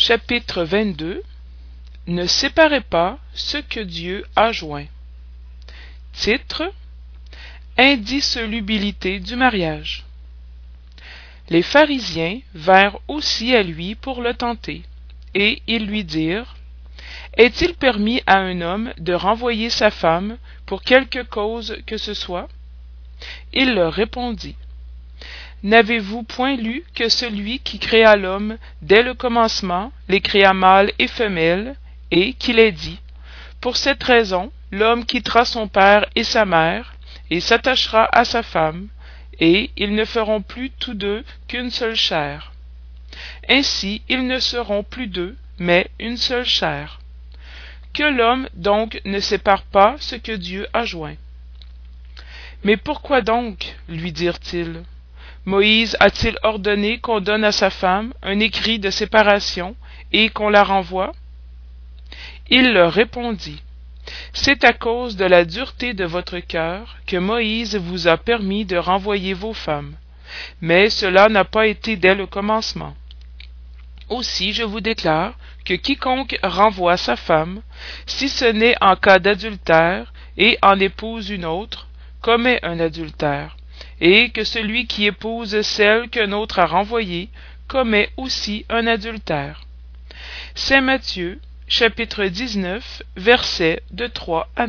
chapitre 22 ne séparez pas ce que dieu a joint. Titre. Indissolubilité du mariage. Les pharisiens vinrent aussi à lui pour le tenter et ils lui dirent est-il permis à un homme de renvoyer sa femme pour quelque cause que ce soit? Il leur répondit n'avez-vous point lu que celui qui créa l'homme dès le commencement les créa mâle et femelle et qu'il est dit pour cette raison l'homme quittera son père et sa mère et s'attachera à sa femme et ils ne feront plus tous deux qu'une seule chair. Ainsi ils ne seront plus deux mais une seule chair. Que l'homme donc ne sépare pas ce que dieu a joint mais pourquoi donc lui dirent-ils moïse a-t-il ordonné qu'on donne à sa femme un écrit de séparation et qu'on la renvoie? Il leur répondit c'est à cause de la dureté de votre cœur que moïse vous a permis de renvoyer vos femmes. Mais cela n'a pas été dès le commencement. Aussi je vous déclare que quiconque renvoie sa femme si ce n'est en cas d'adultère et en épouse une autre commet un adultère et que celui qui épouse celle qu'un autre a renvoyée commet aussi un adultère. Saint matthieu chapitre versets de à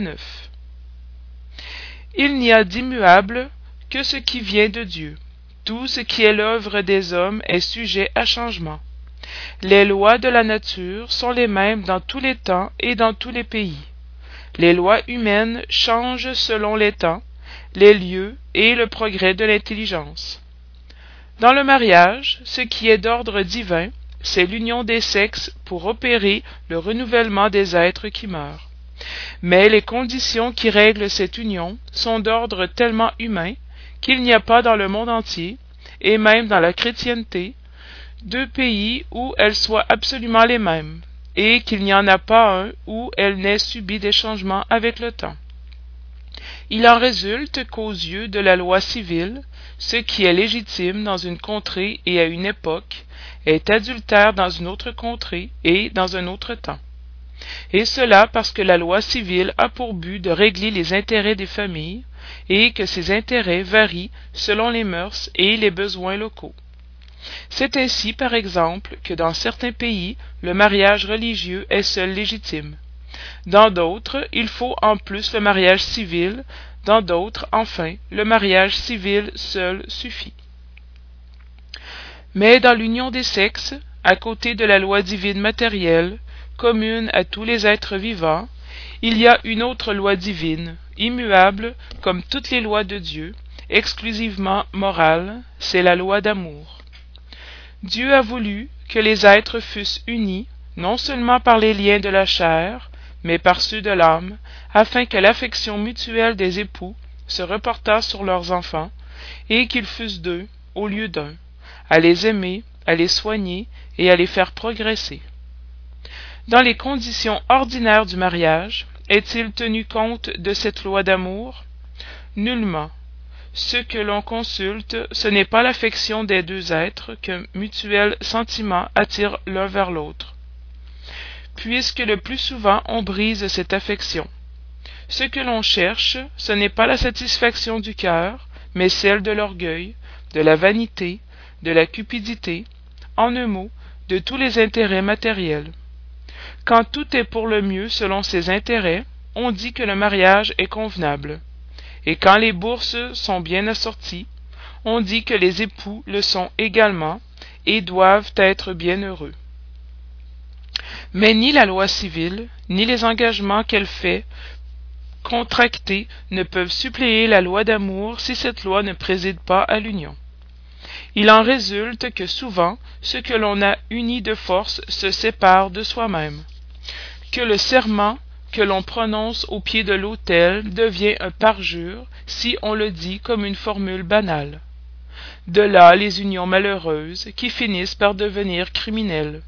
il n'y a d'immuable que ce qui vient de dieu. Tout ce qui est l'œuvre des hommes est sujet à changement. Les lois de la nature sont les mêmes dans tous les temps et dans tous les pays. Les lois humaines changent selon les temps les lieux et le progrès de l'intelligence. Dans le mariage ce qui est d'ordre divin c'est l'union des sexes pour opérer le renouvellement des êtres qui meurent. Mais les conditions qui règlent cette union sont d'ordre tellement humain qu'il n'y a pas dans le monde entier et même dans la chrétienté deux pays où elles soient absolument les mêmes et qu'il n'y en a pas un où elles n'aient subi des changements avec le temps il en résulte qu'aux yeux de la loi civile ce qui est légitime dans une contrée et à une époque est adultère dans une autre contrée et dans un autre temps. Et cela parce que la loi civile a pour but de régler les intérêts des familles et que ces intérêts varient selon les mœurs et les besoins locaux. C'est ainsi par exemple que dans certains pays le mariage religieux est seul légitime dans d'autres il faut en plus le mariage civil. Dans d'autres enfin le mariage civil seul suffit. Mais dans l'union des sexes à côté de la loi divine matérielle commune à tous les êtres vivants il y a une autre loi divine immuable comme toutes les lois de dieu exclusivement morale c'est la loi d'amour. Dieu a voulu que les êtres fussent unis non seulement par les liens de la chair mais par ceux de l'âme afin que l'affection mutuelle des époux se reportât sur leurs enfants et qu'ils fussent deux au lieu d'un à les aimer à les soigner et à les faire progresser. Dans les conditions ordinaires du mariage est-il tenu compte de cette loi d'amour? Nullement. Ce que l'on consulte ce n'est pas l'affection des deux êtres qu'un mutuel sentiment attire l'un vers l'autre puisque le plus souvent on brise cette affection. Ce que l'on cherche ce n'est pas la satisfaction du cœur mais celle de l'orgueil de la vanité de la cupidité en un mot de tous les intérêts matériels. Quand tout est pour le mieux selon ces intérêts on dit que le mariage est convenable. Et quand les bourses sont bien assorties on dit que les époux le sont également et doivent être bien heureux mais ni la loi civile ni les engagements qu'elle fait contracter ne peuvent suppléer la loi d'amour si cette loi ne préside pas à l'union. Il en résulte que souvent ce que l'on a uni de force se sépare de soi-même que le serment que l'on prononce au pied de l'autel devient un parjure si on le dit comme une formule banale. De là les unions malheureuses qui finissent par devenir criminelles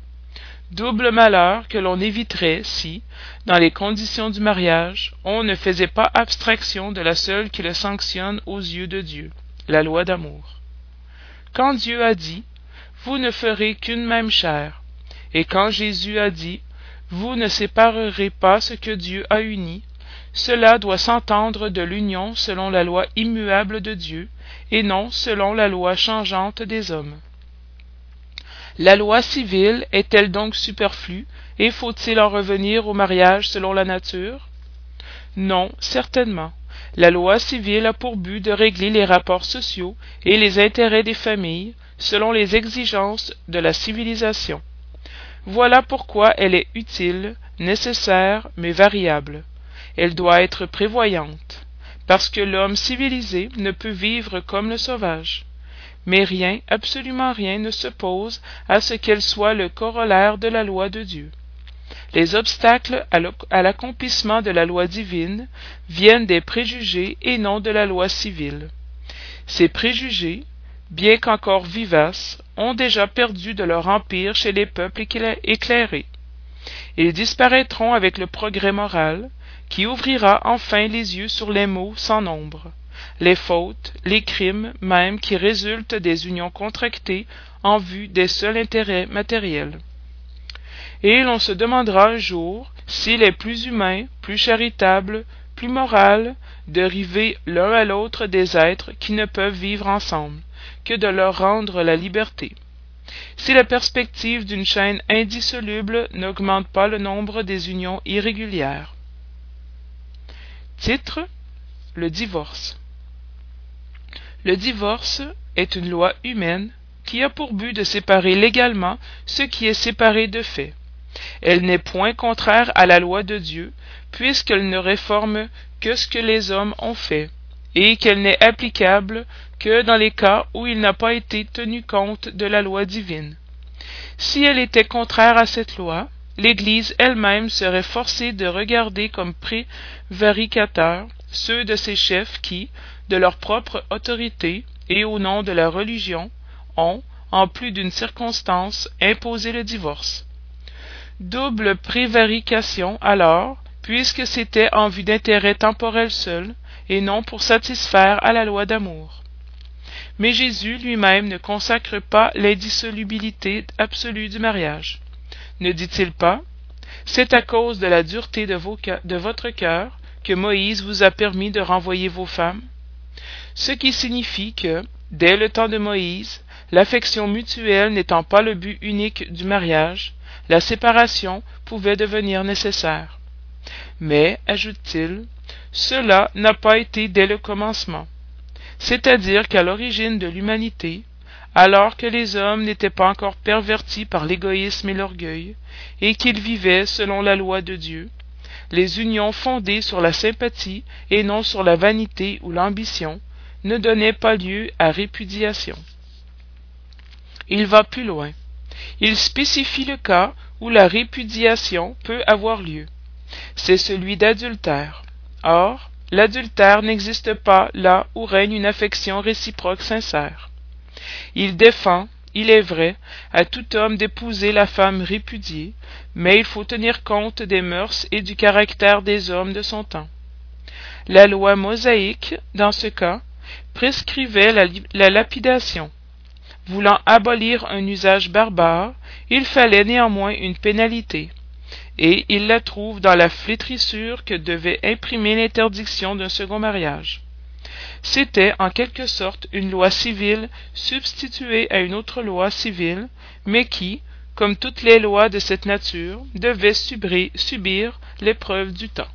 double malheur que l'on éviterait si dans les conditions du mariage on ne faisait pas abstraction de la seule qui le sanctionne aux yeux de dieu la loi d'amour quand dieu a dit vous ne ferez qu'une même chair Et quand Jésus a dit Vous ne séparerez pas ce que Dieu a uni, cela doit s'entendre de l'union selon la loi immuable de Dieu, et non selon la loi changeante des hommes. La loi civile est-elle donc superflue, et faut-il en revenir au mariage selon la nature? Non, certainement. La loi civile a pour but de régler les rapports sociaux et les intérêts des familles selon les exigences de la civilisation. Voilà pourquoi elle est utile, nécessaire, mais variable elle doit être prévoyante, parce que l'homme civilisé ne peut vivre comme le sauvage. Mais rien, absolument rien ne s'oppose à ce qu'elle soit le corollaire de la loi de Dieu. Les obstacles à l'accomplissement de la loi divine viennent des préjugés et non de la loi civile. Ces préjugés, bien qu'encore vivaces, ont déjà perdu de leur empire chez les peuples éclairés. Ils disparaîtront avec le progrès moral, qui ouvrira enfin les yeux sur les maux sans nombre, les fautes, les crimes même qui résultent des unions contractées en vue des seuls intérêts matériels. Et l'on se demandera un jour s'il est plus humain, plus charitable, plus moral de river l'un à l'autre des êtres qui ne peuvent vivre ensemble, que de leur rendre la liberté. Si la perspective d'une chaîne indissoluble n'augmente pas le nombre des unions irrégulières. Titre Le divorce. Le divorce est une loi humaine qui a pour but de séparer légalement ce qui est séparé de fait. Elle n'est point contraire à la loi de Dieu, puisqu'elle ne réforme que ce que les hommes ont fait, et qu'elle n'est applicable que dans les cas où il n'a pas été tenu compte de la loi divine. Si elle était contraire à cette loi, l'Église elle-même serait forcée de regarder comme prévaricateurs ceux de ses chefs qui, de leur propre autorité et au nom de la religion, ont, en plus d'une circonstance, imposé le divorce. Double prévarication alors, puisque c'était en vue d'intérêts temporels seuls, et non pour satisfaire à la loi d'amour. Mais Jésus lui-même ne consacre pas l'indissolubilité absolue du mariage ne dit-il pas c'est à cause de la dureté de, de votre cœur Moïse vous a permis de renvoyer vos femmes. Ce qui signifie que dès le temps de Moïse l'affection mutuelle n'étant pas le but unique du mariage la séparation pouvait devenir nécessaire. Mais ajoute-t-il cela n'a pas été dès le commencement. C'est-à-dire qu'à l'origine de l'humanité alors que les hommes n'étaient pas encore pervertis par l'égoïsme et l'orgueil, et qu'ils vivaient selon la loi de Dieu, les unions fondées sur la sympathie et non sur la vanité ou l'ambition ne donnaient pas lieu à répudiation. Il va plus loin. Il spécifie le cas où la répudiation peut avoir lieu. C'est celui d'adultère. Or, l'adultère n'existe pas là où règne une affection réciproque sincère. Il défend, il est vrai, à tout homme d'épouser la femme répudiée, mais il faut tenir compte des mœurs et du caractère des hommes de son temps. La loi mosaïque, dans ce cas, prescrivait la, la lapidation. Voulant abolir un usage barbare, il fallait néanmoins une pénalité, et il la trouve dans la flétrissure que devait imprimer l'interdiction d'un second mariage. C'était en quelque sorte une loi civile substituée à une autre loi civile, mais qui, comme toutes les lois de cette nature, devait subir l'épreuve du temps.